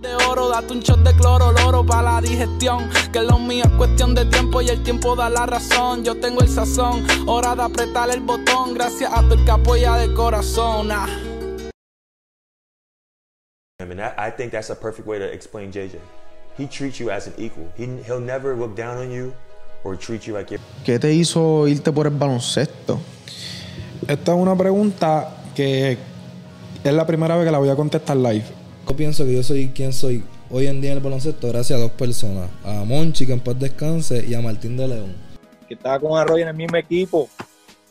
De oro, date un shot de cloro, loro para la digestión. Que lo mío es cuestión de tiempo y el tiempo da la razón. Yo tengo el sazón, hora de apretar el botón. Gracias a tu el que apoya de corazón. Ah. I mean, that, I think that's a perfect way to explain JJ. He treats you as an equal. He, he'll never look down on you or treat you like. ¿Qué te hizo irte por el baloncesto? Esta es una pregunta que es la primera vez que la voy a contestar live. Yo pienso que yo soy quien soy hoy en día en el baloncesto gracias a dos personas. A Monchi, que en paz descanse, y a Martín de León. que estaba con Arroyo en el mismo equipo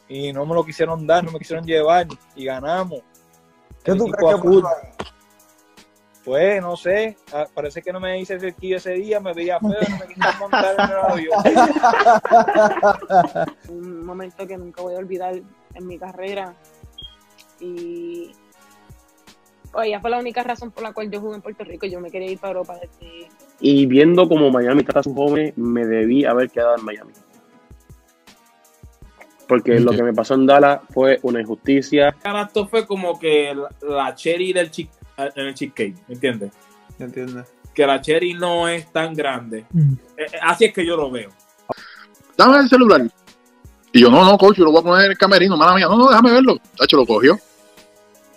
y no me lo quisieron dar, no me quisieron llevar y ganamos. ¿Qué El tú crees que pasó? Pues no sé, ah, parece que no me hice cerquillo ese día, me veía feo, no me quisieron montar en el avión. un momento que nunca voy a olvidar en mi carrera. Y ella fue la única razón por la cual yo jugué en Puerto Rico. Yo me quería ir para Europa desde... Y viendo como Miami trata a sus jóvenes, me debí haber quedado en Miami. Porque lo que me pasó en Dallas fue una injusticia. Esto fue como que la, cherry del chi- en el cheesecake, ¿me entiendes? ¿Entiendes? Que la cherry no es tan grande. Eh, eh, así es que yo lo veo. dame el celular. Y yo, no, no, coach, yo lo voy a poner en el camerino, mala mía. No, no, déjame verlo. Tacho, lo cogió.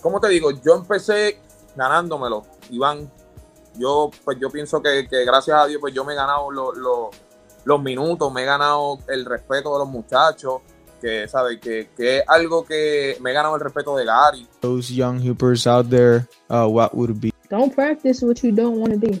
¿Cómo te digo? Yo empecé ganándomelo, Iván. Yo, pues yo pienso que, que gracias a Dios, pues yo me he ganado lo- lo- los minutos, me he ganado el respeto de los muchachos, que, ¿sabes? Que, que es algo que me he ganado el respeto de Gary. Those young hoopers out there, uh, what would be? Don't practice what you don't want to do.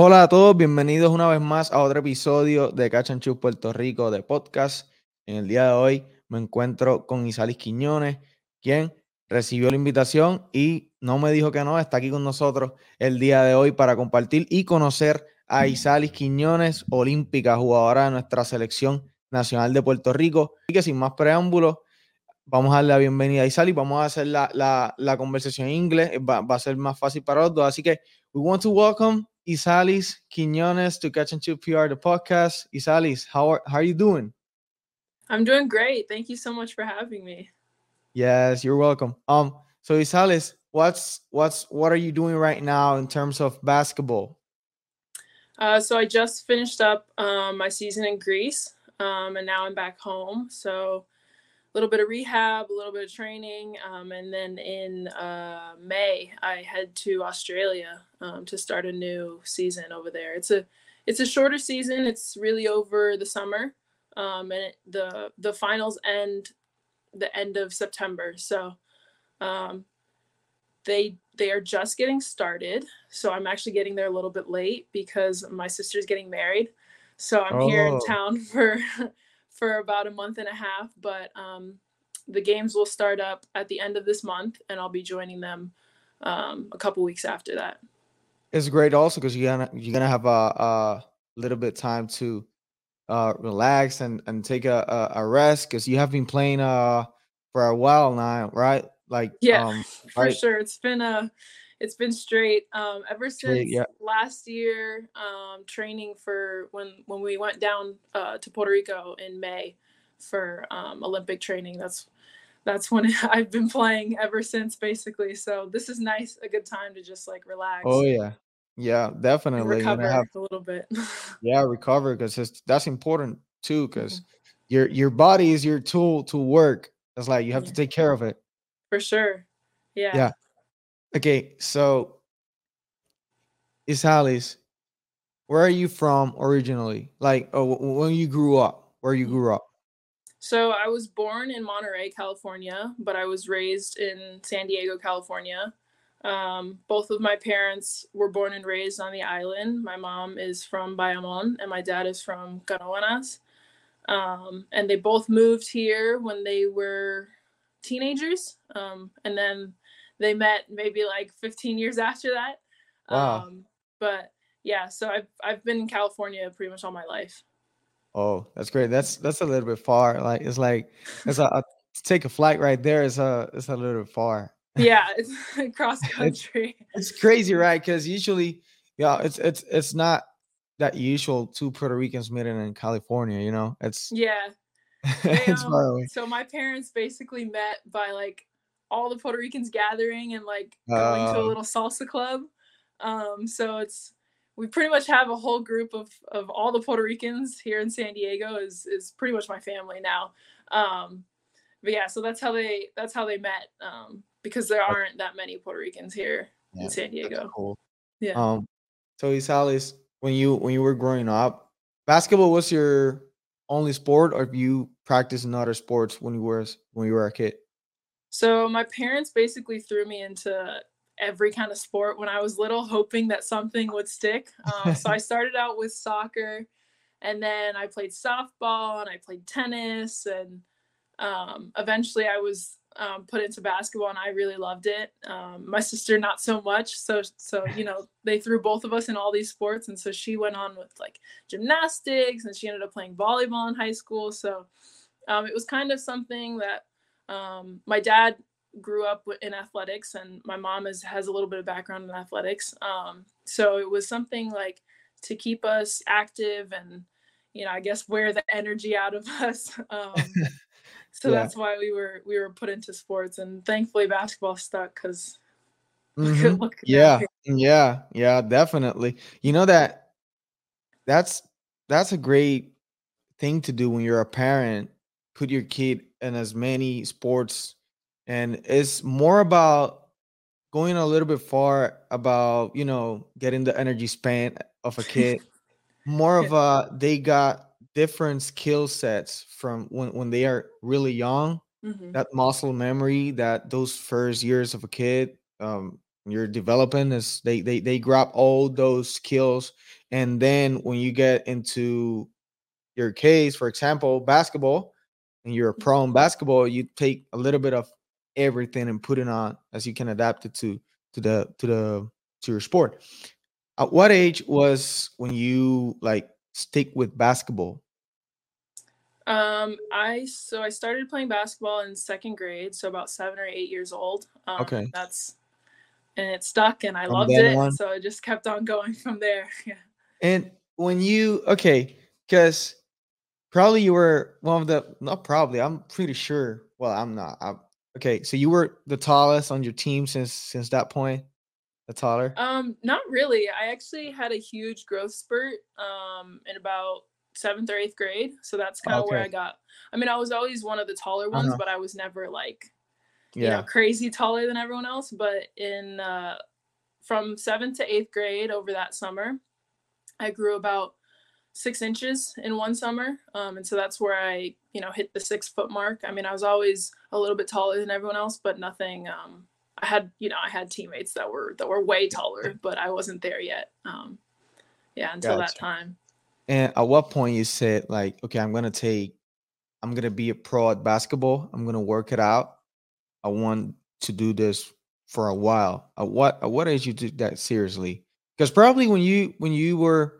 Hola a todos, bienvenidos una vez más a otro episodio de Shoot Puerto Rico de podcast. En el día de hoy me encuentro con Isalis Quiñones, quien recibió la invitación y no me dijo que no, está aquí con nosotros el día de hoy para compartir y conocer a Isalis Quiñones, olímpica, jugadora de nuestra selección nacional de Puerto Rico. Y que sin más preámbulos, vamos a darle la bienvenida a Isalis, vamos a hacer la, la, la conversación en inglés, va, va a ser más fácil para los dos, así que we want to welcome Isalis Quiñones to Catch and Shoot PR, the podcast. Isalis, how are, how are you doing? I'm doing great. Thank you so much for having me. Yes, you're welcome. Um, so Isalis, what's what's what are you doing right now in terms of basketball? Uh, so I just finished up um, my season in Greece, um, and now I'm back home. So little bit of rehab, a little bit of training, um, and then in uh, May I head to Australia um, to start a new season over there. It's a it's a shorter season. It's really over the summer, um, and it, the the finals end the end of September. So um, they they are just getting started. So I'm actually getting there a little bit late because my sister's getting married. So I'm here in Oh. town for for about a month and a half. But um, the games will start up at the end of this month, and I'll be joining them um, a couple weeks after that. It's great also because you're gonna you're gonna have a, a little bit time to uh, relax and and take a a, a rest because you have been playing uh for a while now, right? Like Yeah, um, for right? sure. It's been a it's been straight um, ever since yeah. last year. Um, training for when when we went down uh, to Puerto Rico in May. for um, Olympic training. That's that's when I've been playing ever since, basically. So this is nice, a good time to just like relax. Oh yeah, yeah, definitely. Know, recover have a little bit. yeah, recover because that's important too. Because Mm-hmm. your your body is your tool to work. It's like you have to take care of it. for sure. Yeah. Yeah. Okay, so Isalis, where are you from originally? Like, oh, when you grew up, where you grew up? So I was born in Monterey, California, but I was raised in San Diego, California. Um, both of my parents were born and raised on the island. My mom is from Bayamon and my dad is from Canóvanas. Um, and they both moved here when they were teenagers. Um, and then they met maybe like 15 years after that. Wow. Um, but yeah, so I've, I've been in California pretty much all my life. Oh, that's great. That's that's a little bit far. Like it's like it's a, a to take a flight right there is a it's a little bit far. Yeah, it's cross It's country. it's crazy, right? Because usually, yeah, it's it's it's not that usual two Puerto Ricans meeting in California. You know, it's Yeah. They, it's um, so my parents basically met by like all the Puerto Ricans gathering and like going to a Oh. little salsa club. Um, so it's we pretty much have a whole group of of all the Puerto Ricans here in San Diego is is pretty much my family now. Um, but yeah, so that's how they that's how they met. Um, because there aren't that many Puerto Ricans here Yeah, in San Diego. cool. Yeah. Um, so Isalis, when you when you were growing up, basketball was your only sport, or you practiced in other sports when you were when you were a kid? So my parents basically threw me into every kind of sport when I was little, hoping that something would stick. Um, so I started out with soccer, and then I played softball and I played tennis, and um, eventually I was um, put into basketball, and I really loved it. Um, my sister not so much. So so you know they threw both of us in all these sports, and so she went on with like gymnastics, and she ended up playing volleyball in high school. So um, it was kind of something that um, my dad grew up in athletics and my mom is, has a little bit of background in athletics um, so it was something like to keep us active and you know i guess wear the energy out of us um, so Yeah. that's why we were we were put into sports and thankfully basketball stuck because Mhm. look at that Yeah, here. yeah, yeah, definitely. You know that that's that's a great thing to do when you're a parent. Put your kid in as many sports, and it's more about going a little bit far about you know getting the energy span of a kid. More of a they got different skill sets from when when they are really young Mhm. that muscle memory that those first years of a kid um you're developing is they they they grab all those skills and then when you get into your case for example basketball and you're a pro in basketball you take a little bit of everything and put it on as you can adapt it to to the to the to your sport at what age was when you like stick with basketball um i so i started playing basketball in second grade so about seven or eight years old um, Okay. that's and it stuck and i From loved it on? so i just kept on going from there yeah And when you okay, because probably you were one of the not probably, I'm pretty sure. Well, I'm not. I'm, okay, so you were the tallest on your team since since that point. The taller. Um, not really. I actually had a huge growth spurt um in about seventh or eighth grade. So that's kind of where I got. I mean, I was always one of the taller ones, Uh-huh. but I was never like you Yeah. know crazy taller than everyone else. But in uh from seventh to eighth grade over that summer, I grew about six inches in one summer. Um, and so that's where I, you know, hit the six foot mark. I mean, I was always a little bit taller than everyone else, but nothing. Um, I had, you know, I had teammates that were that were way taller, but I wasn't there yet. Um, yeah, until that time. And at what point you said like, okay, I'm gonna take, I'm gonna be a pro at basketball. I'm gonna work it out. I want to do this for a while. At what at what age you took that seriously? Because probably when you when you were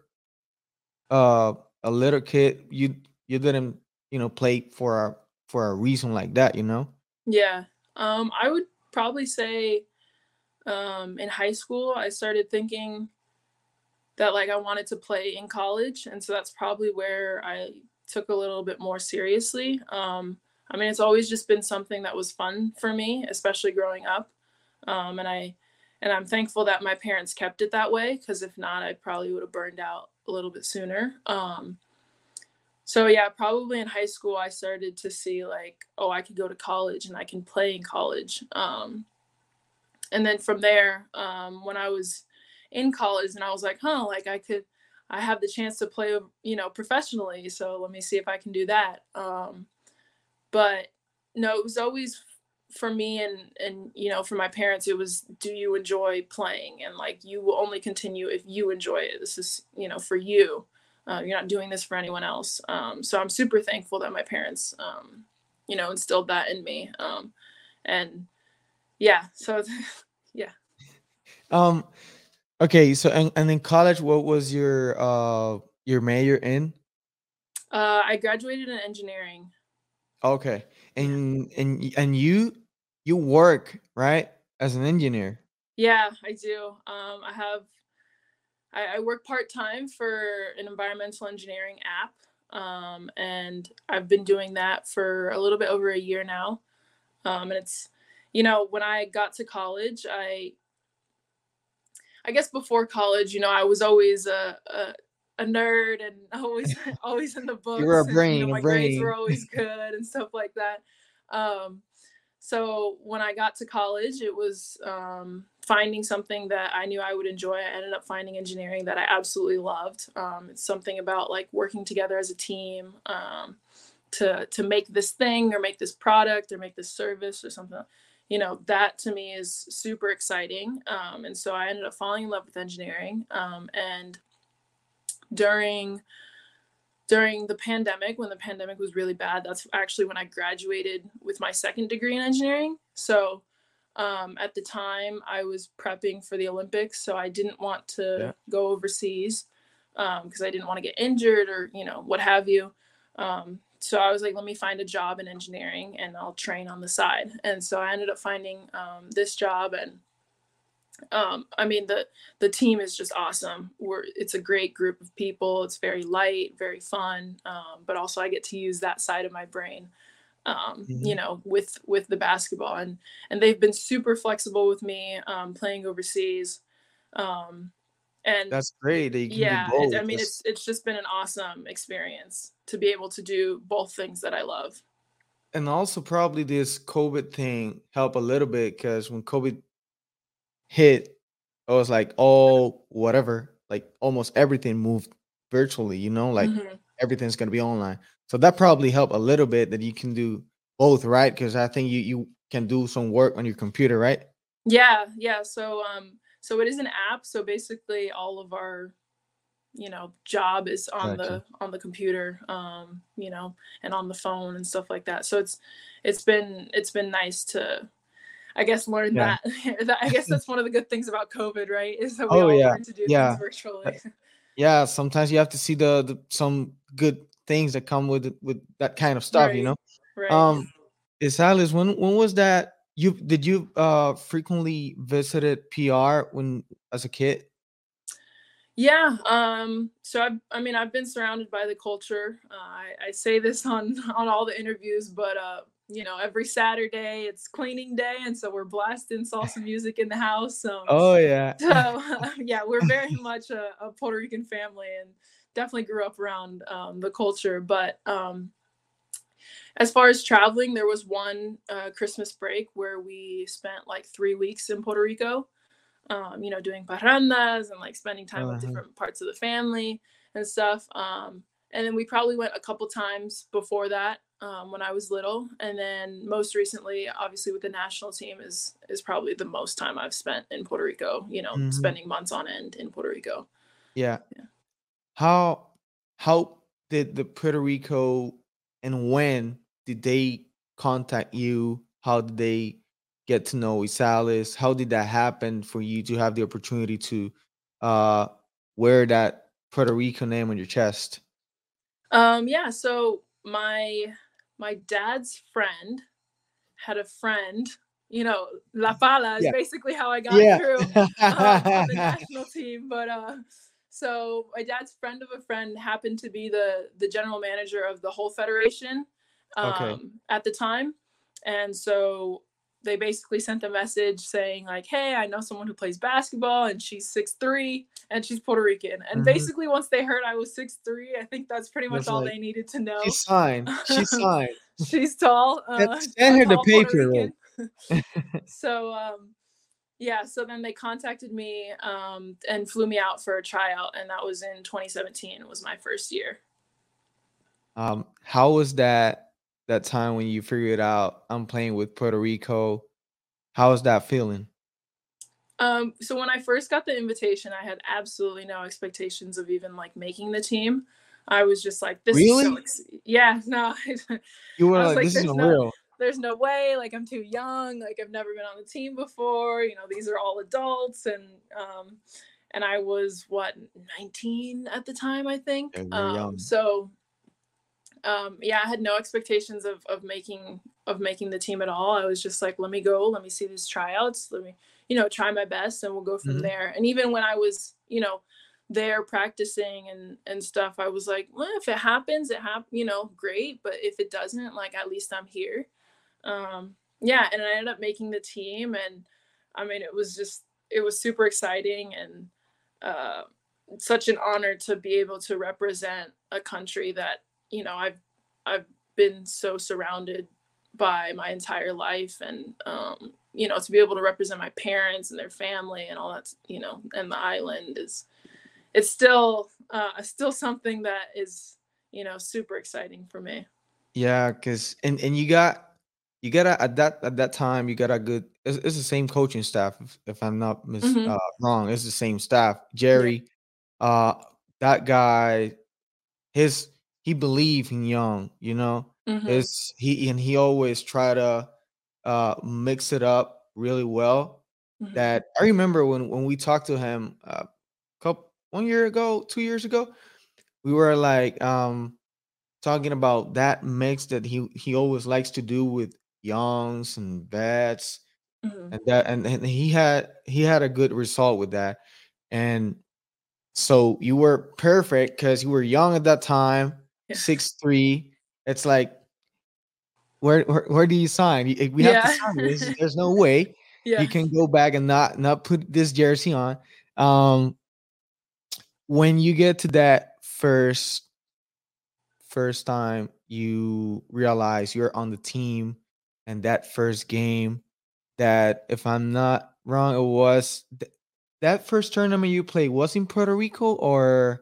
uh a little kid, you you didn't you know play for a for a reason like that, you know. Yeah. Um, I would probably say um, in high school, I started thinking that like I wanted to play in college. And so that's probably where I took a little bit more seriously. Um, I mean, it's always just been something that was fun for me, especially growing up. Um, and I and I'm thankful that my parents kept it that way because if not, I probably would have burned out a little bit sooner. Um, so yeah, probably in high school I started to see like, oh, I could go to college and I can play in college. Um, and then from there, um, when I was in college, and I was like, huh, like I could, I have the chance to play, you know, professionally. So let me see if I can do that. Um, but no, it was always for me and and you know for my parents it was do you enjoy playing? And like you will only continue if you enjoy it. This is you know for you. Uh, you're not doing this for anyone else. Um, so i'm super thankful that my parents um, you know instilled that in me. Um, and yeah so yeah. Um, okay, so and, and in college, what was your uh your major in? uh, i graduated in engineering. Okay, and and and you you work right as an engineer. Yeah, I do. Um, I have, I, I work part time for an environmental engineering app, um, and I've been doing that for a little bit over a year now. Um, and it's, you know, when I got to college, I, I guess before college, you know, I was always a, a, a nerd and always always in the books. You were a and, brain, you a know, my grades brain. were always good and stuff like that. Um, so when I got to college, it was um, finding something that I knew I would enjoy. I ended up finding engineering that I absolutely loved. Um, it's something about like working together as a team um, to to make this thing or make this product or make this service or something. You know that to me is super exciting. Um, and so I ended up falling in love with engineering. Um, and during during the pandemic when the pandemic was really bad that's actually when i graduated with my second degree in engineering. So um, at the time i was prepping for the olympics so i didn't want to Yeah. go overseas because i didn't want to get injured or you know what have you. Um, so i was like let me find a job in engineering and i'll train on the side. And so i ended up finding um, this job and um, I mean the the team is just awesome. We're it's a great group of people. It's very light, very fun, um, but also I get to use that side of my brain, um, you Mhm. know, with with the basketball and and they've been super flexible with me um, playing overseas, um, and That's great that you yeah, do both. it, I mean That's- it's it's just been an awesome experience to be able to do both things that I love. and also probably this COVID thing helped a little bit because when COVID hit, it was like oh whatever, like almost everything moved virtually. You know, like Mhm. everything's gonna be online. So that probably helped a little bit that you can do both, right? Because I think you you can do some work on your computer, right? Yeah, yeah. So um so it is an app. So basically all of our you know job is on Gotcha. the on the computer um you know and on the phone and stuff like that. So it's it's been it's been nice to I guess learn Yeah. that. I guess that's one of the good things about COVID, right? Is that we Oh all yeah, learn to do yeah. things virtually. yeah sometimes you have to see the, the some good things that come with it- with that kind of stuff you know right. um Isalis when when was that you did you uh frequently visited pr when as a kid Yeah. Um, so I, I mean, I've been surrounded by the culture. Uh, I, I say this on on all the interviews, but uh, you know, every Saturday it's cleaning day, and so we're blasting salsa music in the house. Um, oh yeah so yeah, we're very much a, a Puerto Rican family, and definitely grew up around um, the culture. But um, as far as traveling, there was one uh, Christmas break where we spent like three weeks in Puerto Rico um, you know, doing parrandas and like spending time with Uh-huh. different parts of the family and stuff. Um, and then we probably went a couple times before that um, when I was little, and then most recently, obviously with the national team, is is probably the most time I've spent in Puerto Rico. You know, Mhm. spending months on end in Puerto Rico. yeah how how did the puerto rico and when did they contact you how did they get to know Isalis? how did that happen for you to have the opportunity to uh wear that puerto rico name on your chest Um, yeah, so my my dad's friend had a friend. You know, La Pala is Yeah. basically how I got Yeah. through on the national team. But uh, so my dad's friend of a friend happened to be the the general manager of the whole federation um, Okay. at the time, and so they basically sent a message saying like, "Hey, I know someone who plays basketball, and she's six three, and she's Puerto Rican." And Mhm. basically, once they heard I was six three, I think that's pretty much all like, they needed to know. she's fine she's fine She's tall. Send- Uh, send her the tall Puerto paperwork. Rican. so um, yeah, so then they contacted me um, and flew me out for a tryout, and that was in 2017. It was my first year. Um, how was that that time when you figured out I'm playing with Puerto Rico? How was that feeling? Um, so when I first got the invitation, I had absolutely no expectations of even like making the team. I was just like, "This is so Really? ex- yeah, no." You were like, this is "There's no- unreal. there's no way like i'm too young like i've never been on the team before you know these are all adults and um and i was what 19 at the time i think um young. so um yeah i had no expectations of of making of making the team at all. I was just like let me go let me see these tryouts let me you know try my best and we'll go from Mhm. there. And even when i was you know there practicing and and stuff i was like well if it happens it hap- you know great but if it doesn't like at least i'm here. Um yeah and i ended up making the team and i mean it was just it was super exciting and uh such an honor to be able to represent a country that you know i've i've been so surrounded by my entire life and um you know to be able to represent my parents and their family and all that you know and the island is it's still uh still something that is you know super exciting for me Yeah, because and and you got you got a, at that at that time you got a good. It's, it's the same coaching staff. If, if I'm not mis, Mhm. uh, wrong, it's the same staff. Jerry, uh, that guy, his he believed in Young. You know, Mhm. it's he and he always try to uh mix it up really well. Mhm. That I remember when when we talked to him uh, couple one year ago, two years ago, we were like um talking about that mix that he he always likes to do with youngs and vets Mhm. and that and, and he had he had a good result with that and so you were perfect because you were young at that time six three it's like where, where where do you sign? We have to sign this there's no way Yeah. you can go back and not not put this jersey on. Um when you get to that first first time you realize you're on the team and that first game that if i'm not wrong it was th- that first tournament you played was in puerto rico or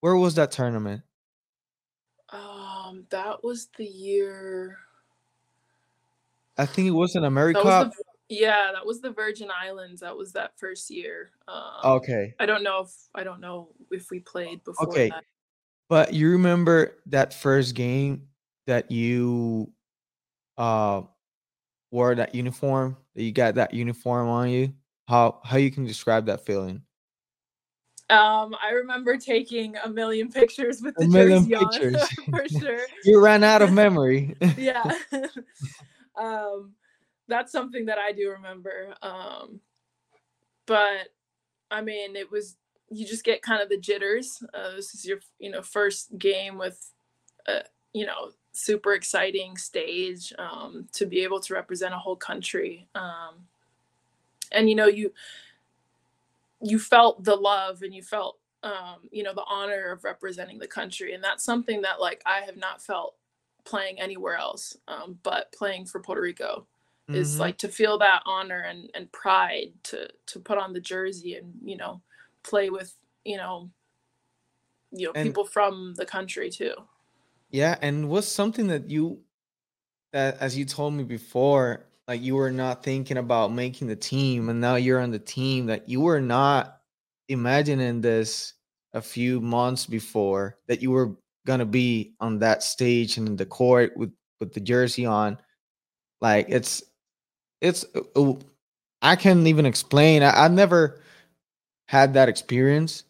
where was that tournament that was the year i think it was in america that was the, yeah that was the virgin islands. That was that first year. Um okay. I don't know if i don't know if we played before okay. that. But you remember that first game that you uh wore that uniform that you got that uniform on you? How how you can describe that feeling um i remember taking a million pictures with A the million jersey pictures. on for sure. You ran out of memory. Yeah. Um that's something that i do remember. Um but i mean it was you just get kind of the jitters. Uh, this is your you know first game with uh, you know super exciting stage um to be able to represent a whole country. Um and you know you you felt the love and you felt um you know the honor of representing the country and that's something that like i have not felt playing anywhere else um but playing for puerto rico is Mhm. like to feel that honor and and pride to to put on the jersey and you know play with you know you know And- people from the country too Yeah, and was something that you that as you told me before, like you were not thinking about making the team and now you're on the team that you were not imagining this a few months before that you were gonna be on that stage and in the court with with the jersey on. Like it's it's uh, uh, I can't even explain. I, I've never had that experience.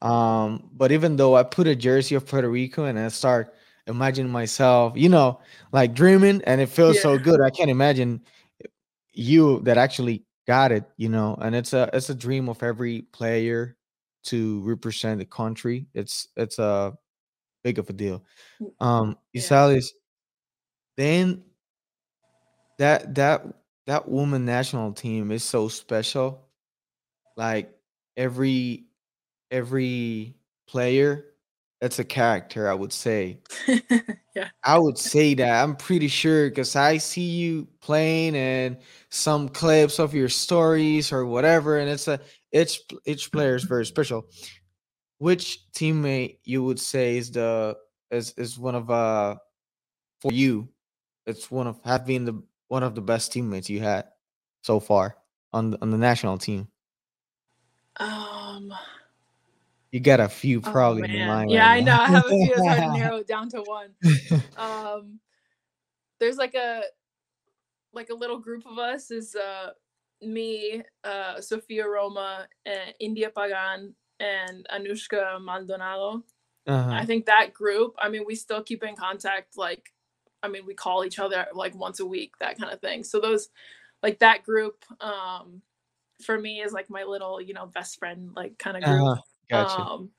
Um, but even though I put a jersey of Puerto Rico and I start imagining myself, you know, like dreaming, and it feels so good. I can't imagine you that actually got it, you know. And it's a it's a dream of every player to represent the country. It's it's a big of a deal. Mm, Um, yeah. Isalis, then that that that woman national team is so special. Like every every player, that's a character. I would say. yeah. I would say that. I'm pretty sure because I see you playing and some clips of your stories or whatever, and it's a each each player is very special. Which teammate you would say is the is is one of uh for you? It's one of have been the one of the best teammates you had so far on the, on the national team. Um. You got a few Oh probably in man. mind. Yeah, I right know. I have a few. It's hard to narrow it down to one. Um, there's like a like a little group of us is uh me, uh Sofia Roma, and India Pagan, and Anushka Maldonado. Uh-huh. I think that group. I mean, we still keep in contact. Like, I mean, we call each other like once a week, that kind of thing. So those, like that group, um, for me is like my little, you know, best friend like kind of group. Uh-huh. Gotcha. Um,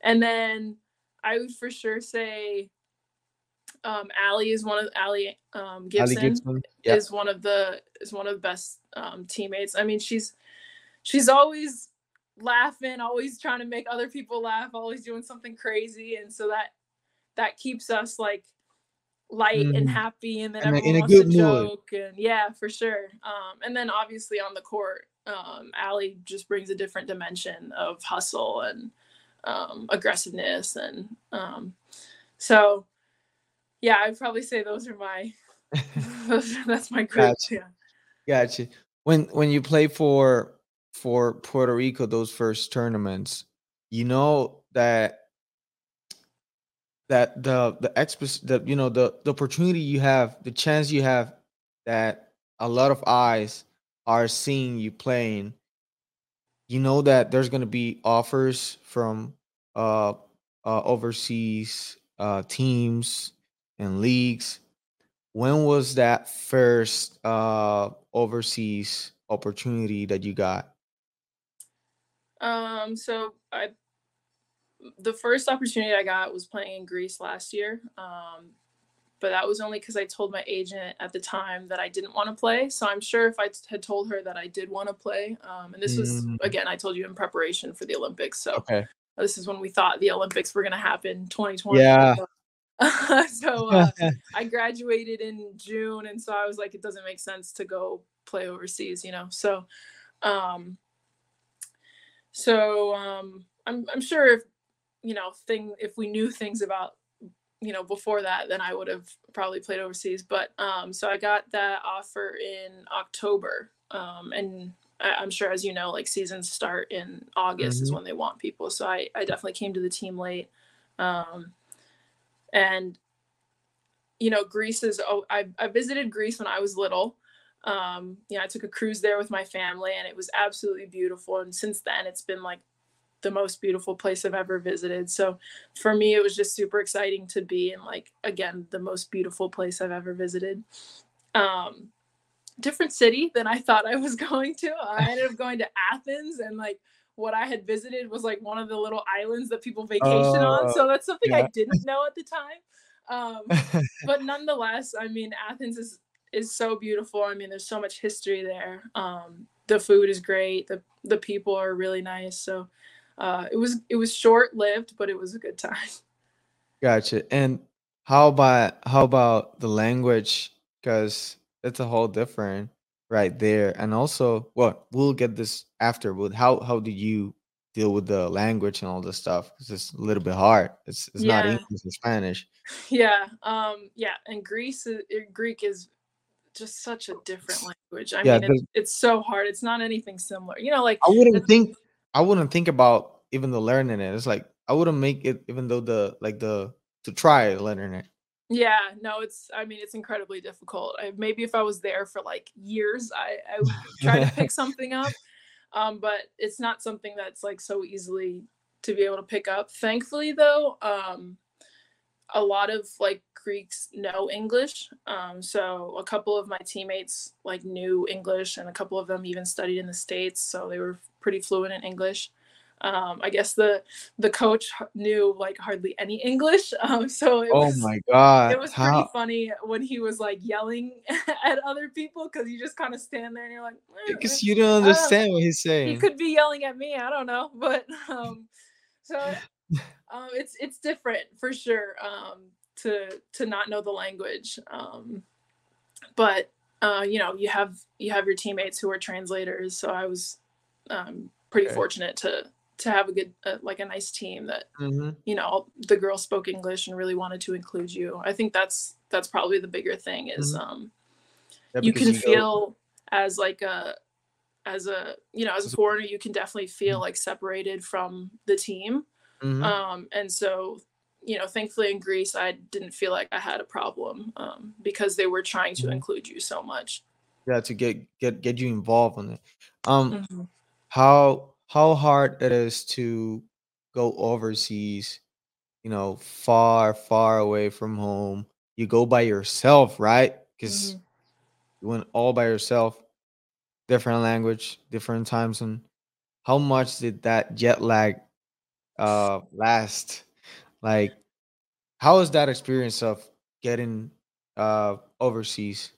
and then I would for sure say, um, Allie is one of Allie um, Gibson, Gibson. Yeah. is one of the is one of the best um, teammates. I mean, she's she's always laughing, always trying to make other people laugh, always doing something crazy, and so that that keeps us like light and Mhm. happy, and then And a- everyone in a wants to mood. joke, and yeah, for sure. Um, and then obviously on the court, um, Allie just brings a different dimension of hustle and um, aggressiveness, and um, so yeah, I'd probably say those are my those, that's my group. Gotcha. Yeah. Gotcha. When when you play for for Puerto Rico, those first tournaments, you know that that the the exp the you know the the opportunity you have, the chance you have that a lot of eyes are seeing you playing. You know that there's gonna be offers from uh, uh overseas uh teams and leagues when was that first uh overseas opportunity that you got Um, so I the first opportunity I got was playing in Greece last year. Um, but that was only because I told my agent at the time that I didn't want to play. So I'm sure if I t- had told her that I did want to play, um, and this was Mm. again, I told you in preparation for the Olympics. So okay this is when we thought the Olympics were going to happen, 2020. Yeah. so uh, I graduated in June, and so I was like, it doesn't make sense to go play overseas, you know. So, um, so um, I'm I'm sure if you know thing if we knew things about you know before that, then I would have probably played overseas. But um, so I got that offer in October, um, and I, I'm sure as you know, like seasons start in August is Mhm. when they want people. So I I definitely came to the team late. Um, and you know greece is oh I, I visited greece when i was little um you know i took a cruise there with my family and it was absolutely beautiful and since then it's been like the most beautiful place i've ever visited. So for me it was just super exciting to be in like again the most beautiful place i've ever visited. Um different city than i thought i was going to. I ended up going to athens and like what i had visited was like one of the little islands that people vacation on. Oh, so that's something i didn't know at the time. Um but nonetheless i mean athens is is so beautiful. I mean there's so much history there. Um the food is great. The the people are really nice. So uh it was it was short lived but it was a good time. Gotcha. And how about how about the language? Because it's a whole different right there. And also well we'll get this after but how how do you deal with the language and all this stuff? Because it's a little bit hard. It's it's not english it's spanish. Yeah um yeah and greece is, uh, greek is just such a different language. I Yeah, mean it's, it's so hard. It's not anything similar. You know like I wouldn't think I wouldn't think about even the learning it. It's like I wouldn't make it even though the like the to try learning it. Yeah, no, it's I mean it's incredibly difficult. I, maybe if I was there for like years, I, I would try to pick something up. Um, but it's not something that's like so easily to be able to pick up. Thankfully though, um a lot of like Greeks know English. Um, so a couple of my teammates like knew English and a couple of them even studied in the States, so they were pretty fluent in English. um, I guess the the coach knew like hardly any English, um, so it Oh was my god. it was pretty funny when he was like yelling at other people because you just kind of stand there and you're like, "Eh, because eh, you don't don't- understand what he's saying. he could be yelling at me. I don't know, but um, so um, it's it's different for sure um, to to not know the language. Um, but uh, you know, you have you have your teammates who are translators, so I was um, pretty Okay. fortunate to to have a good uh, like a nice team that Mhm. you know the girls spoke English and really wanted to include you. I think that's that's probably the bigger thing is Mhm. um, Yeah, you can you feel as like a as a you know as a foreigner you can definitely feel like separated from the team Mhm. um and so you know thankfully in greece i didn't feel like i had a problem um because they were trying to Mhm. include you so much yeah to get get get you involved in it. Um, Mhm. how how hard it is to go overseas, you know, far far away from home. You go by yourself, right? Because Mhm. you went all by yourself. Different language, different time zone. How much did that jet lag uh last? Like, how was that experience of getting uh overseas?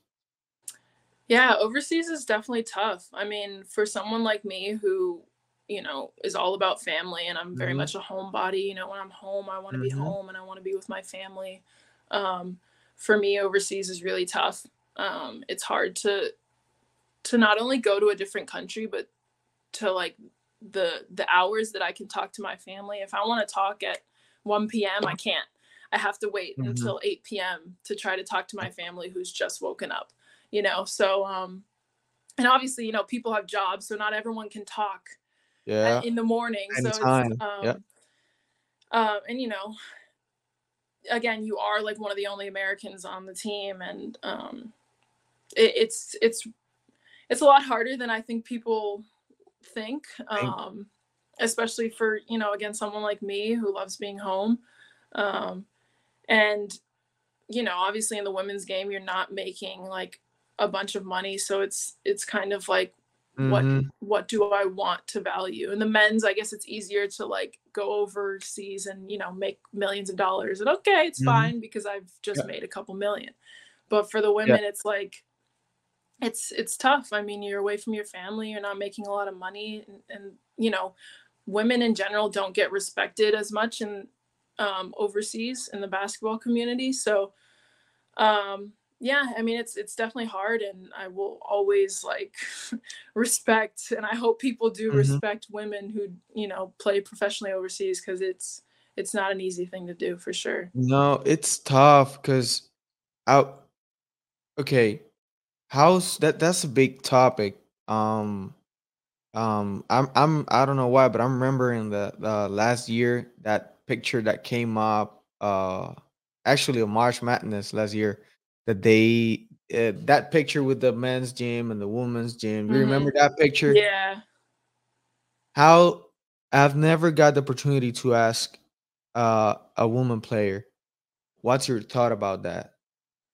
Yeah, overseas is definitely tough. I mean, for someone like me who, you know, is all about family and I'm very Mhm. much a homebody, you know, when I'm home, I want to be Mhm. home and I want to be with my family. Um, for me, overseas is really tough. Um, it's hard to to not only go to a different country, but to like the the hours that I can talk to my family. If I want to talk at 1 p.m., I can't. I have to wait Mhm. until 8 p.m. to try to talk to my family who's just woken up, you know? So, um, and obviously, you know, people have jobs, so not everyone can talk Yeah. at, in the morning. So Anytime. it's, um, Yep. uh, and you know, again, you are like one of the only Americans on the team, and um, it, it's it's it's a lot harder than I think people think, um, especially for you know, again, someone like me who loves being home, um, and you know, obviously in the women's game, you're not making like a bunch of money, so it's it's kind of like what Mhm. what do I want to value? And the men's, I guess it's easier to like go overseas and you know make millions of dollars. And okay, it's Mhm. fine because I've just Yeah. made a couple million. But for the women, it's like it's it's tough. I mean, you're away from your family, you're not making a lot of money, and, and you know, women in general don't get respected as much in um, overseas in the basketball community. So, um, yeah, I mean, it's it's definitely hard, and I will always like respect, and I hope people do Mhm. respect women who you know play professionally overseas because it's it's not an easy thing to do for sure. No, it's tough because out. Okay, how's that? That's a big topic. Um, um, I'm I'm I don't know why, but I'm remembering the the last year that picture that came up. Uh, actually, a March Madness last year that they uh, that picture with the men's gym and the women's gym. You remember that picture? Yeah. How I've never got the opportunity to ask uh, a woman player, what's your thought about that?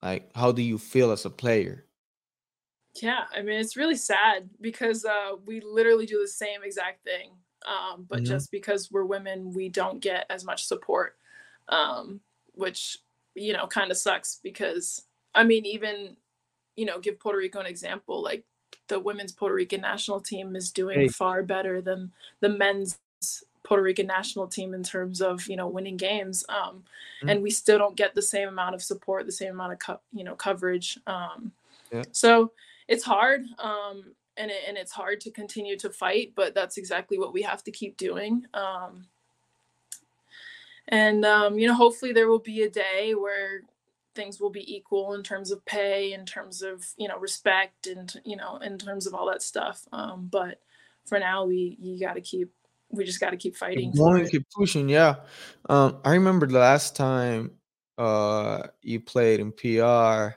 Like, how do you feel as a player? Yeah, I mean it's really sad because uh, we literally do the same exact thing, um, but Mhm. just because we're women, we don't get as much support, um, which you know kind of sucks. Because I mean, even you know, give Puerto Rico an example, like the women's Puerto Rican national team is doing Hey. far better than the men's Puerto Rican national team in terms of you know winning games, um, Mhm. and we still don't get the same amount of support, the same amount of co- you know coverage. Um, Yeah. so it's hard, um, and it, and it's hard to continue to fight, but that's exactly what we have to keep doing. Um, and um, you know, hopefully there will be a day where things will be equal in terms of pay, in terms of you know respect, and you know in terms of all that stuff. Um, but for now, we you got to keep we just got to keep fighting. Keep for keep pushing. Yeah. Um, I remember the last time uh you played in PR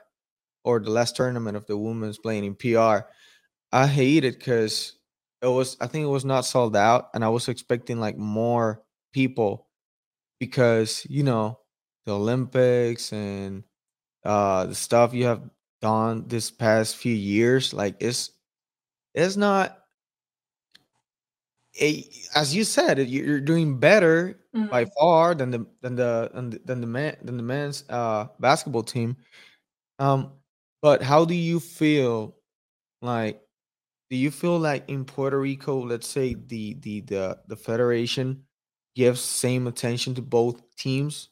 or the last tournament of the women's playing in PR. I hate it because it was I think it was not sold out, and I was expecting like more people because you know the Olympics and uh the stuff you have done this past few years like it's it's not eh, as you said, you- you're doing better by Mhm. far than the than the than the than the man than the men's uh basketball team. Um, but how do you feel like? Do you feel like in Puerto Rico, let's say the the the the federation gives same attention to both teams?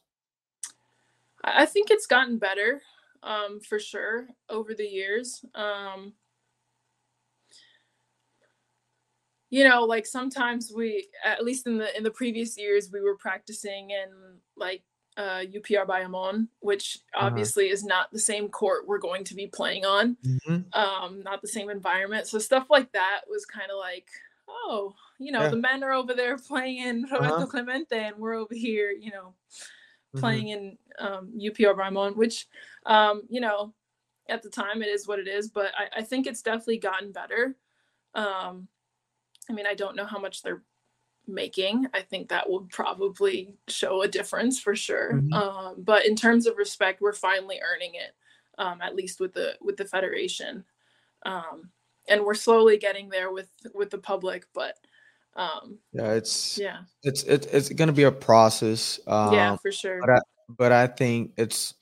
I think it's gotten better, um, for sure over the years. Um, you know, like sometimes we, at least in the in the previous years, we were practicing and like uh, UPR Bayamon, which Uh-huh. obviously is not the same court we're going to be playing on, Mhm. um, not the same environment. So stuff like that was kind of like, oh, you know, Yeah. the men are over there playing in Roberto Uh-huh. Clemente, and we're over here, you know, Mhm. playing in um, UPR Bayamon, which, um, you know, at the time it is what it is, but I, I think it's definitely gotten better. Um, I mean, I don't know how much they're making. I think that will probably show a difference for sure. Mhm. Um, but in terms of respect, we're finally earning it, um, at least with the with the federation, um, and we're slowly getting there with with the public. But um, Yeah, it's yeah, it's it's it's gonna be a process. Um, yeah, for sure. But I but I think it's.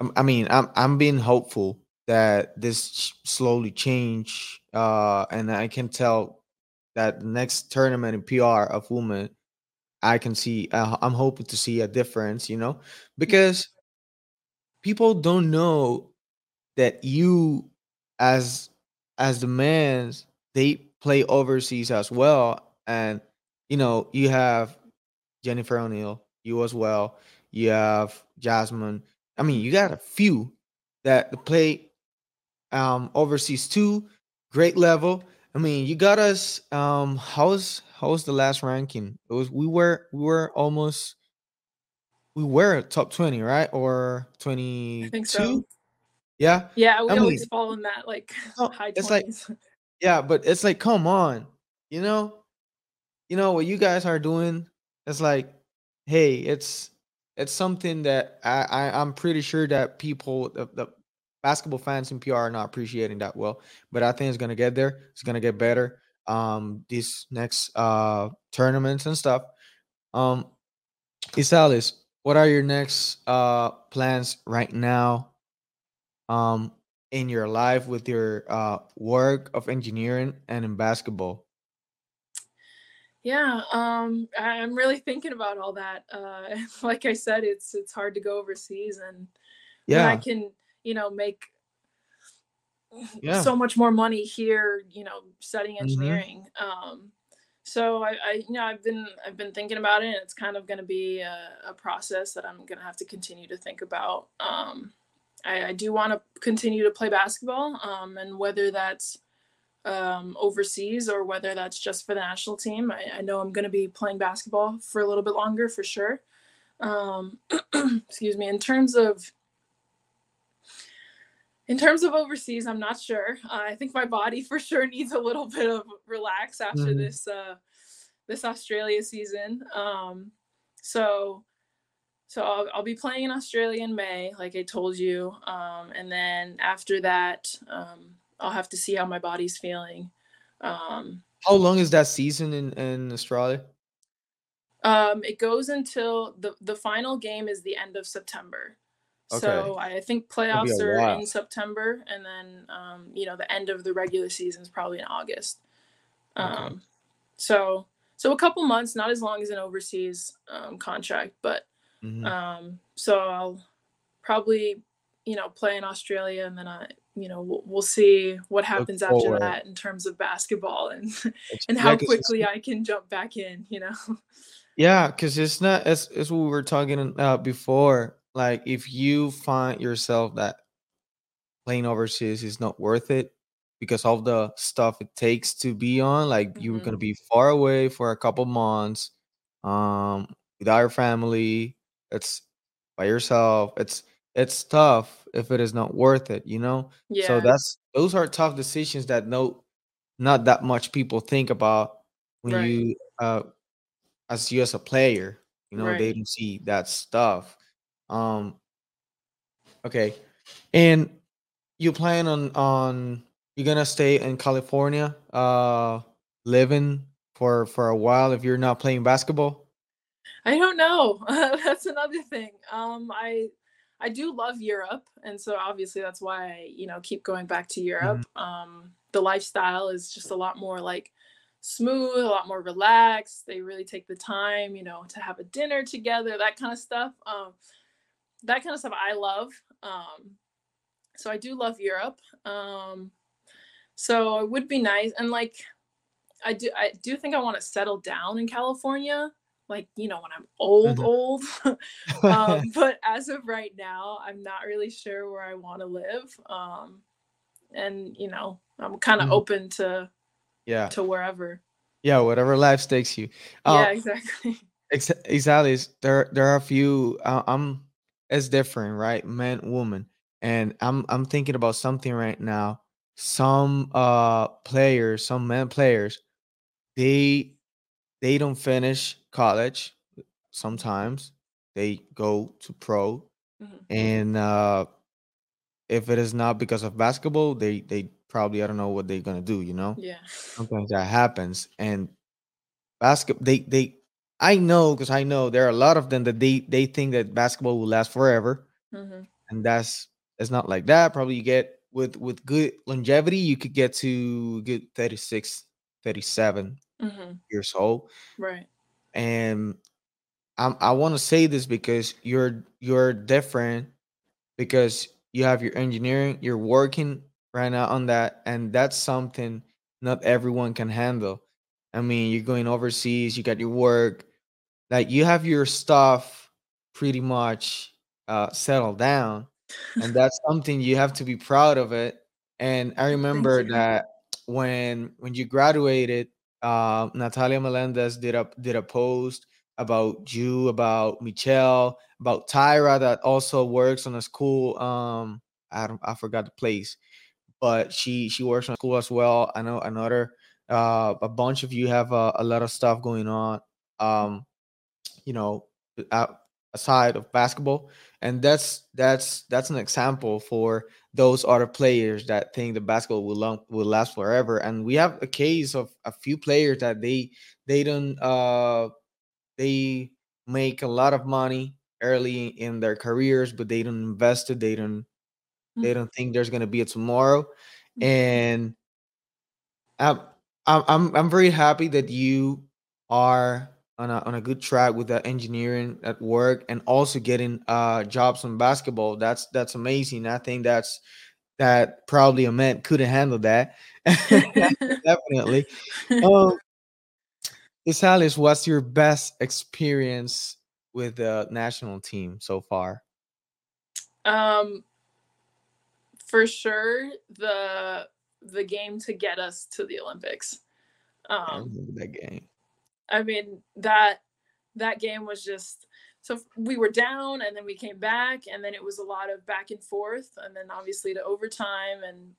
I'm- mean, I'm I'm being hopeful that this slowly change, uh, and I can tell that the next tournament in PR of women, I can see. Uh, I'm hoping to see a difference. You know, because people don't know that you, as as the men's, they play overseas as well, and you know you have Jennifer O'Neill, you as well. You have Jasmine. I mean, you got a few that play um overseas too. Great level. I mean, you got us. Um, how's how's the last ranking? It was we were we were almost we were top twenty, right? Or twenty I so. Yeah. Yeah, we I mean, always fall in that like high it's like twenties. yeah, but it's like, come on, you know, you know what you guys are doing. It's like, hey, it's it's something that I, I I'm pretty sure that people the, the basketball fans in PR are not appreciating that well. But I think it's gonna get there. It's gonna get better. Um, these next uh tournaments and stuff. Um, Isalis, what are your next uh plans right now? Um, in your life with your uh work of engineering and in basketball. Yeah, um, I'm really thinking about all that. Uh, like I said, it's it's hard to go overseas, and when I can, you know, make Yeah. so much more money here, you know, studying Mhm. engineering. Um, so I, I, you know, I've been I've been thinking about it, and it's kind of going to be a, a process that I'm going to have to continue to think about. Um, I, I do want to continue to play basketball, um, and whether that's um, overseas or whether that's just for the national team. I, I know I'm going to be playing basketball for a little bit longer for sure. Um, excuse me. In terms of in terms of overseas, I'm not sure. Uh, I think my body for sure needs a little bit of relax after Mhm. this uh, this Australia season. Um, so so I'll, I'll be playing in Australia in May, like I told you, um, and then after that, um, I'll have to see how my body's feeling. Um, How long is that season in, in Australia? um, it goes until the the final game is the end of September. So I think playoffs are while. in September, and then um, you know the end of the regular season is probably in August. Um, so so a couple months, not as long as an overseas um, contract, but Mhm. um, so I'll probably you know play in Australia, and then I you know we'll, we'll see what happens after forward. that in terms of basketball and and yeah, how it's- quickly I can jump back in. You know. Yeah, because it's not as as we were talking about before. Like, if you find yourself that playing overseas is not worth it because of the stuff it takes to be on, like you're gonna be far away for a couple months, um, without your family. It's by yourself. It's it's tough if it is not worth it, you know. yeah. So that's those are tough decisions that no, not that much people think about when Right. you uh as you as a player you know they don't see that stuff um okay and you plan on on you're gonna stay in california uh living for for a while if you're not playing basketball? I don't know. that's another thing. Um, I I do love Europe, and so obviously that's why I you know keep going back to Europe. Um, the lifestyle is just a lot more like smooth, a lot more relaxed. They really take the time, you know, to have a dinner together, that kind of stuff. Um, that kind of stuff I love. Um, so I do love Europe. Um, so it would be nice, and like I do, I do think I want to settle down in California like you know when i'm old Mhm. old um, but as of right now i'm not really sure where i want to live um, and you know i'm kind of Mhm. open to Yeah. to wherever Yeah, whatever life takes you. yeah Um, exactly Ex- exactly. There, there are a few. Uh, I'm. It's different, right? Man, woman, and I'm. I'm thinking about something right now. Some uh players, some men players, they they don't finish college. Sometimes they go to pro, Mhm. and uh if it is not because of basketball, they they probably I don't know what they're gonna do. You know yeah sometimes that happens and basketball they they i know because i know there are a lot of them that they they think that basketball will last forever. Mhm. and that's it's not like that. Probably you get with with good longevity you could get to good 36 37 Mhm. years old. Right. And I'm, i want to say this because you're you're different because you have your engineering you're working right now on that and that's something not everyone can handle. I mean you're going overseas you got your work like you have your stuff pretty much uh settled down and that's something you have to be proud of it and i remember that when when you graduated uh natalia melendez did a did a post about you about michelle about tyra that also works on a school um i don't i forgot the place but she she works on school as well. I know another uh a bunch of you have a, a lot of stuff going on. Um you know aside of basketball and that's that's that's an example for those other players that think the basketball will long, will last forever and we have a case of a few players that they they don't uh they make a lot of money early in their careers but they don't invest it they don't they don't think there's going to be a tomorrow and I'm, I'm i'm i'm very happy that you are on a, on a good track with that engineering at work and also getting uh jobs in basketball. That's that's amazing. I think that's that probably a man couldn't handle that. Definitely. Um Isalis, what's your best experience with the national team so far? Um for sure the the game to get us to the olympics. Um that game I mean that that game was just so we were down and then we came back and then it was a lot of back and forth and then obviously to overtime and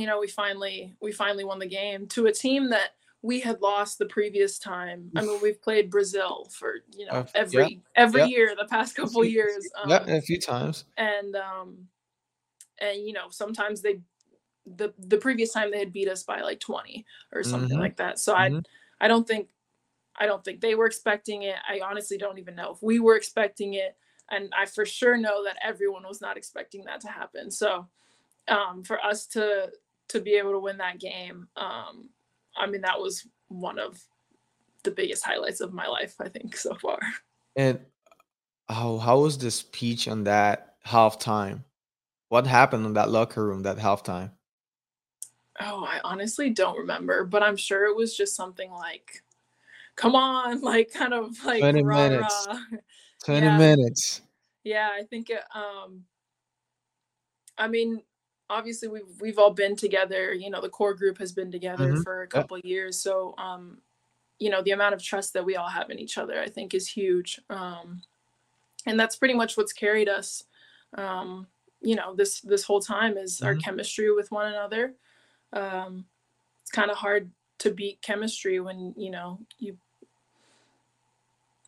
you know we finally we finally won the game to a team that we had lost the previous time. I mean we've played Brazil for you know every yeah, every yeah. year the past couple few- years. yeah Um, a few times and um and you know sometimes they the the previous time they had beat us by like 20 or something Mhm, like that so mhm. i i don't think i don't think they were expecting it i honestly don't even know if we were expecting it and i for sure know that everyone was not expecting that to happen so um for us to to be able to win that game um i mean that was one of the biggest highlights of my life i think so far And how how was the speech on that halftime? What happened in that locker room that halftime? Oh, I honestly don't remember, but I'm sure it was just something like, "Come on!" Like kind of like 20 rah minutes. rah. 20 Yeah, minutes. yeah. I think it. Um, I mean, obviously we've we've all been together. You know, the core group has been together Mhm, for a couple years, so um, you know, the amount of trust that we all have in each other, I think, is huge. Um, and that's pretty much what's carried us. Um, you know, this this whole time is our Mhm. chemistry with one another. Um, it's kind of hard to beat chemistry when you know you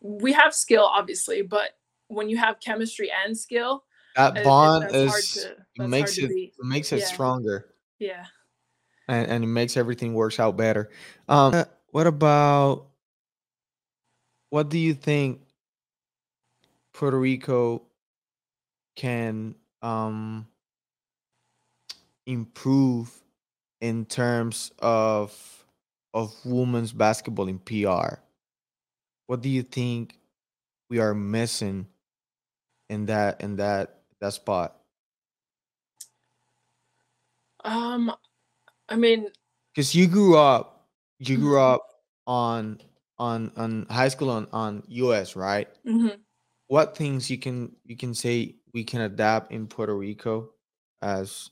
we have skill obviously but when you have chemistry and skill That it- it- bond hard is to makes it beat. makes it yeah. stronger. Yeah. And, and it makes everything works out better. Um, uh, what about what do you think Puerto Rico can um improve in terms of of women's basketball in PR? What do you think we are missing in that in that that spot? Um, I mean, Because you grew up, you grew Mhm. up on on on high school on on US, right? mhm. What things you can you can say we can adapt in Puerto Rico as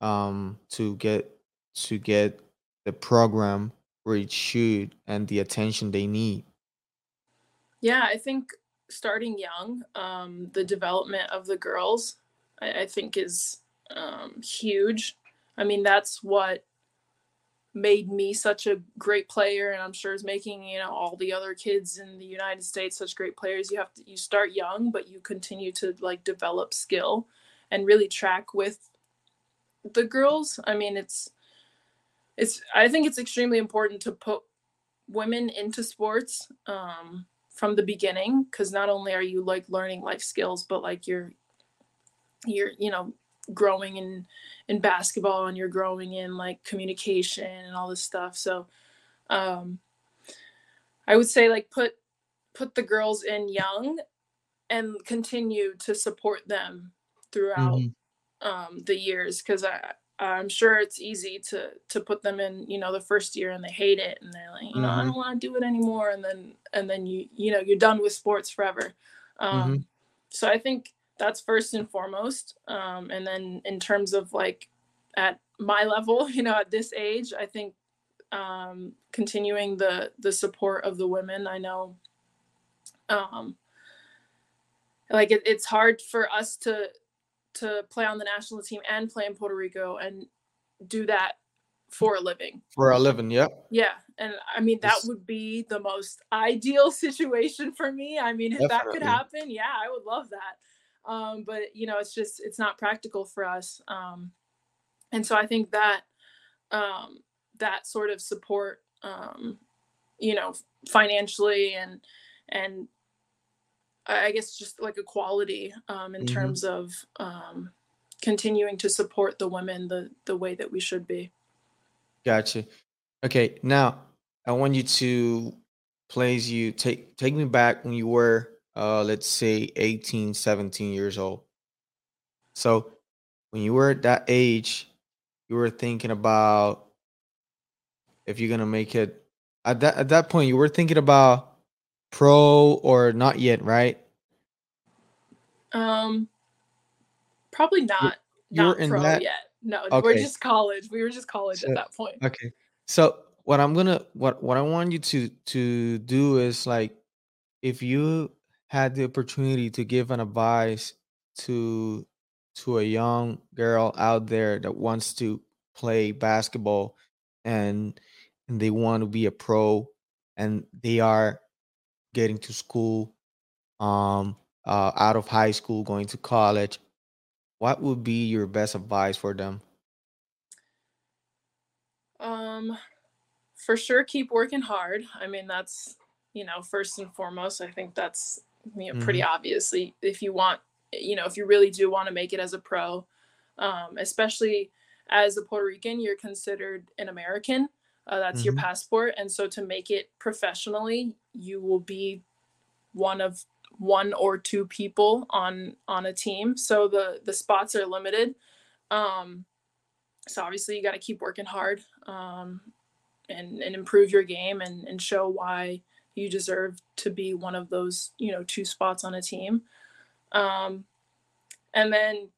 um to get to get the program where it should and the attention they need. yeah, I think starting young, um, the development of the girls, I, I think is um, huge. I mean, that's what made me such a great player, and I'm sure is making you know all the other kids in the United States such great players. You have to you start young, but you continue to like develop skill and really track with the girls. I mean, it's it's I think it's extremely important to put women into sports um, from the beginning because not only are you like learning life skills, but like you're you're you know growing in in basketball and you're growing in like communication and all this stuff. So um, I would say like put put the girls in young and continue to support them throughout Mhm. um, the years because I I'm sure it's easy to to put them in you know the first year and they hate it and they're like you know I Mhm. don't want to do it anymore and then and then you you know you're done with sports forever. Um, Mhm. So I think that's first and foremost. Um, and then in terms of like at my level, you know, at this age, I think um, continuing the the support of the women. I know um, like it, it's hard for us to to play on the national team and play in Puerto Rico and do that for a living. For a living, yeah. Yeah, and I mean that Yes. would be the most ideal situation for me. I mean, if that could happen, yeah, I would love that. Um, but you know, it's just it's not practical for us. Um, and so I think that um, that sort of support, um, you know, financially and and I I guess just like equality um, in Mhm. terms of um, continuing to support the women the the way that we should be. Gotcha. Okay, now I want you to place you take take me back when you were uh let's say 18, 17 years old. So when you were at that age, you were thinking about if you're gonna make it at that at that point you were thinking about pro or not yet, right? Um, probably not you were not in pro that- yet. No, we're just college. We were just college So- at that point. Okay. So what I'm gonna what what I want you to to do is like if you had the opportunity to give an advice to to a young girl out there that wants to play basketball and and they want to be a pro and they are getting to school um uh out of high school going to college what would be your best advice for them Um, for sure, keep working hard. I mean, that's you know first and foremost. I think that's you know pretty Mhm. obviously if you want you know if you really do want to make it as a pro, um, especially as a Puerto Rican, you're considered an American. Uh, that's your Mhm. passport, and so to make it professionally, you will be one of one or two people on on a team. So the the spots are limited. Um, so obviously you got to keep working hard um, and and improve your game and and show why you deserve to be one of those you know two spots on a team um, and then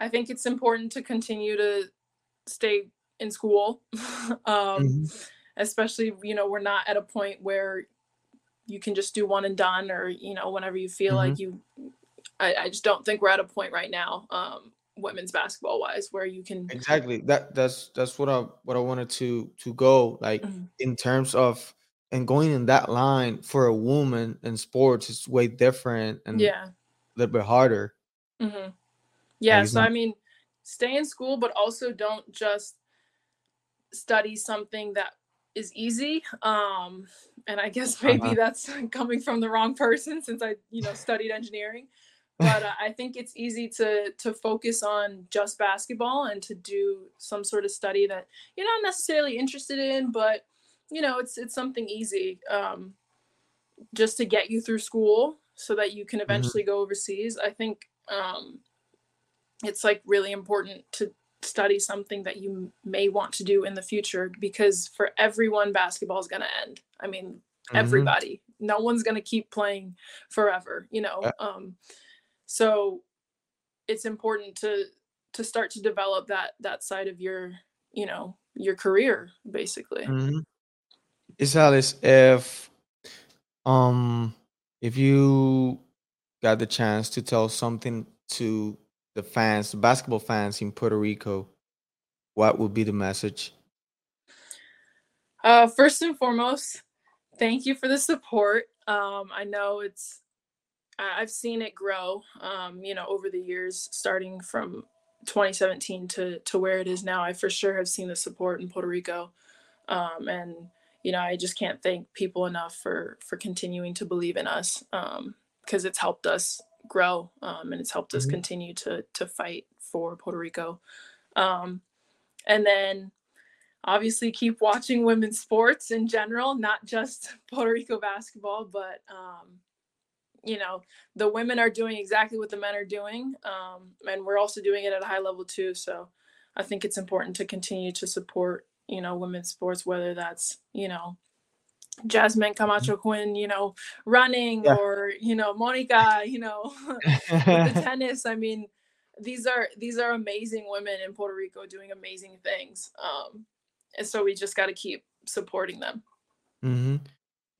i think it's important to continue to stay in school. Um, Mhm. especially you know we're not at a point where you can just do one and done or you know whenever you feel like you I, I just don't think we're at a point right now um, women's basketball wise where you can exactly. That that's that's what i what i wanted to to go like Mhm. in terms of and going in that line for a woman in sports is way different and yeah. a little bit harder. Hmm Yeah, it's so I mean, stay in school, but also don't just study something that is easy. Um, and I guess maybe Uh-huh. that's coming from the wrong person since I, you know, studied engineering. But uh, I think it's easy to to focus on just basketball and to do some sort of study that you're not necessarily interested in, but you know, it's it's something easy um, just to get you through school so that you can eventually go overseas. I think um, it's like really important to study something that you may want to do in the future because for everyone basketball is going to end. I mean Mhm. everybody. No one's going to keep playing forever you know? Um so it's important to to start to develop that that side of your you know your career basically. Mhm. Isalis, if um if you got the chance to tell something to the fans, the basketball fans in Puerto Rico, what would be the message? Uh, first and foremost, thank you for the support. Um, I know it's, I've seen it grow, um, you know, over the years, starting from 2017 to to where it is now. I for sure have seen the support in Puerto Rico, um, and you know, I just can't thank people enough for for continuing to believe in us, because it's helped us grow, um, and it's helped us Mhm. continue to to fight for Puerto Rico. Um, and then obviously keep watching women's sports in general, not just Puerto Rico basketball, but um, you know, the women are doing exactly what the men are doing, um, and we're also doing it at a high level too. So I think it's important to continue to support, you know, women's sports, whether that's you know. Jasmine Camacho Quinn, you know, running Yeah. or you know, Monica, you know, the tennis. I mean, these are these are amazing women in Puerto Rico doing amazing things. Um, and so we just got to keep supporting them. Ujú.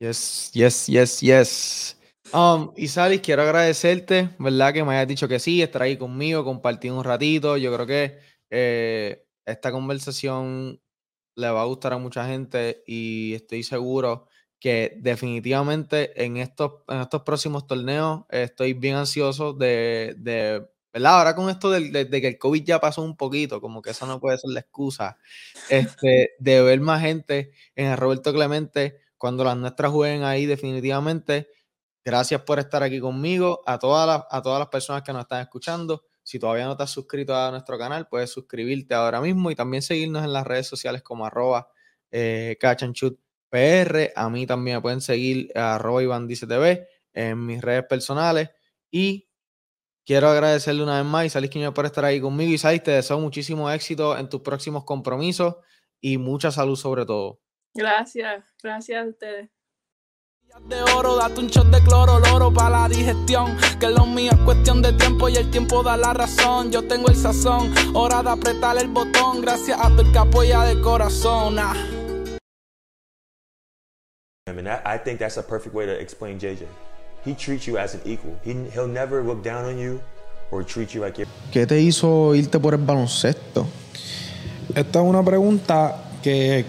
Yes, yes, yes, yes. Um, Isalis, quiero agradecerte, ¿verdad? Que me hayas dicho que sí, estar ahí conmigo, compartir un ratito. Yo creo que eh, esta conversación le va a gustar a mucha gente y estoy seguro que definitivamente en estos, en estos próximos torneos estoy bien ansioso de, de, ¿verdad? Ahora con esto de, de que el COVID ya pasó un poquito, como que eso no puede ser la excusa, este, de ver más gente en el Roberto Clemente cuando las nuestras jueguen ahí definitivamente. Gracias por estar aquí conmigo, a todas las, a todas las personas que nos están escuchando. Si todavía no te has suscrito a nuestro canal, puedes suscribirte ahora mismo y también seguirnos en las redes sociales como arroba eh. A mí también me pueden seguir arroba Iván Dice en mis redes personales. Y quiero agradecerle una vez más Isalis Quiñones por estar ahí conmigo. Isalis, te deseo muchísimo éxito en tus próximos compromisos y mucha salud sobre todo. Gracias, gracias a ustedes. De oro, date un shot de cloro, loro para la digestión. Que lo mío es cuestión de tiempo y el tiempo da la razón. Yo tengo el sazón, hora de apretar el botón. Gracias a todo el que apoya de corazón. ah. I mean, that, I think that's a perfect way to explain JJ. He treats you as an equal. He, he'll never look down on you or treat you like you're. ¿Qué te hizo irte por el baloncesto? Esta es una pregunta que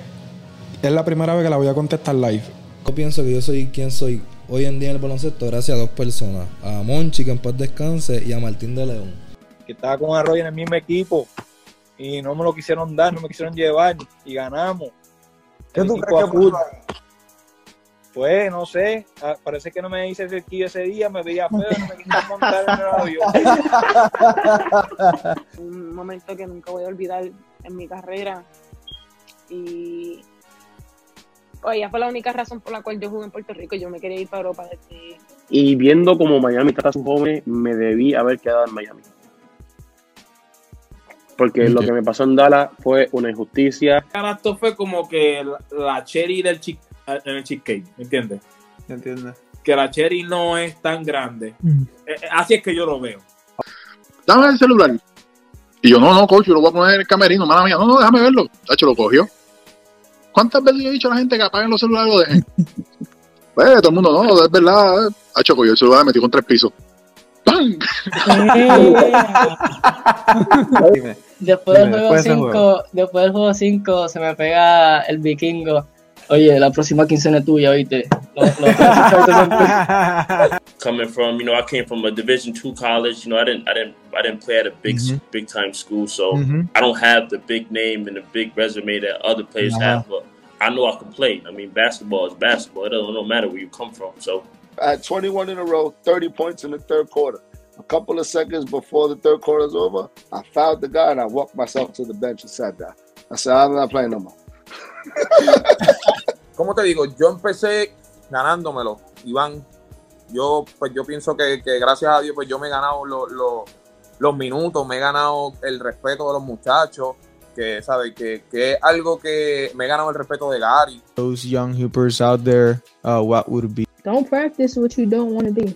es la primera vez que la voy a contestar live. Yo pienso que yo soy quien soy hoy en día en el baloncesto gracias a dos personas. A Monchi, que en paz descanse, y a Martín de León. que estaba con Arroyo en el mismo equipo y no me lo quisieron dar, no me quisieron llevar y ganamos. ¿Qué El tú crees que Pues no sé, ah, parece que no me hice cerquillo ese día, me veía feo, no me quisieron montar en el avión. un momento que nunca voy a olvidar en mi carrera. Y ella fue la única razón por la cual yo jugué en Puerto Rico. Yo me quería ir para Europa desde Y viendo como Miami trata a sus jóvenes, me debí haber quedado en Miami. Porque lo que me pasó en Dallas fue una injusticia. Esto fue como que la, cherry del chi- en el cheesecake, ¿me entiendes? ¿Entiendes? Que la cherry no es tan grande. Eh, eh, así es que yo lo veo. Dame el celular. Y yo, no, no, coach, yo lo voy a poner en el camerino, mala mía. No, no, déjame verlo. Tacho, lo cogió. ¿Cuántas veces yo he dicho a la gente que apaguen los celulares y lo dejen? Pues todo el mundo, no, es verdad. eh. Tacho, cogió el celular, metió con tres pisos. ¡Pam! Después del juego después de ese 5, después del juego 5 se me pega el vikingo. Oye, la próxima quincena es tuya, oíste. Coming from you know I came from a Division two college. You know I didn't I didn't I didn't play at a big Mhm. big time school, so Mhm. I don't have the big name and the big resume that other players Uh-huh. have. But I know I can play. I mean, basketball is basketball. It doesn't no matter where you come from. So I had 21 in a row, 30 points in the third quarter. A couple of seconds before the third quarter is over, I fouled the guy and I walked myself to the bench and sat down. I said, I'm not playing no more. ¿Cómo te digo? Yo empecé ganándomelo, Iván. Yo, pues yo pienso que, que gracias a Dios, pues yo me he ganado lo- lo- los minutos, me he ganado el respeto de los muchachos, que, ¿sabes? Que, que es algo que me he ganado el respeto de Gary. Those young hoopers out there, uh, what would be Don't practice what you don't want to be.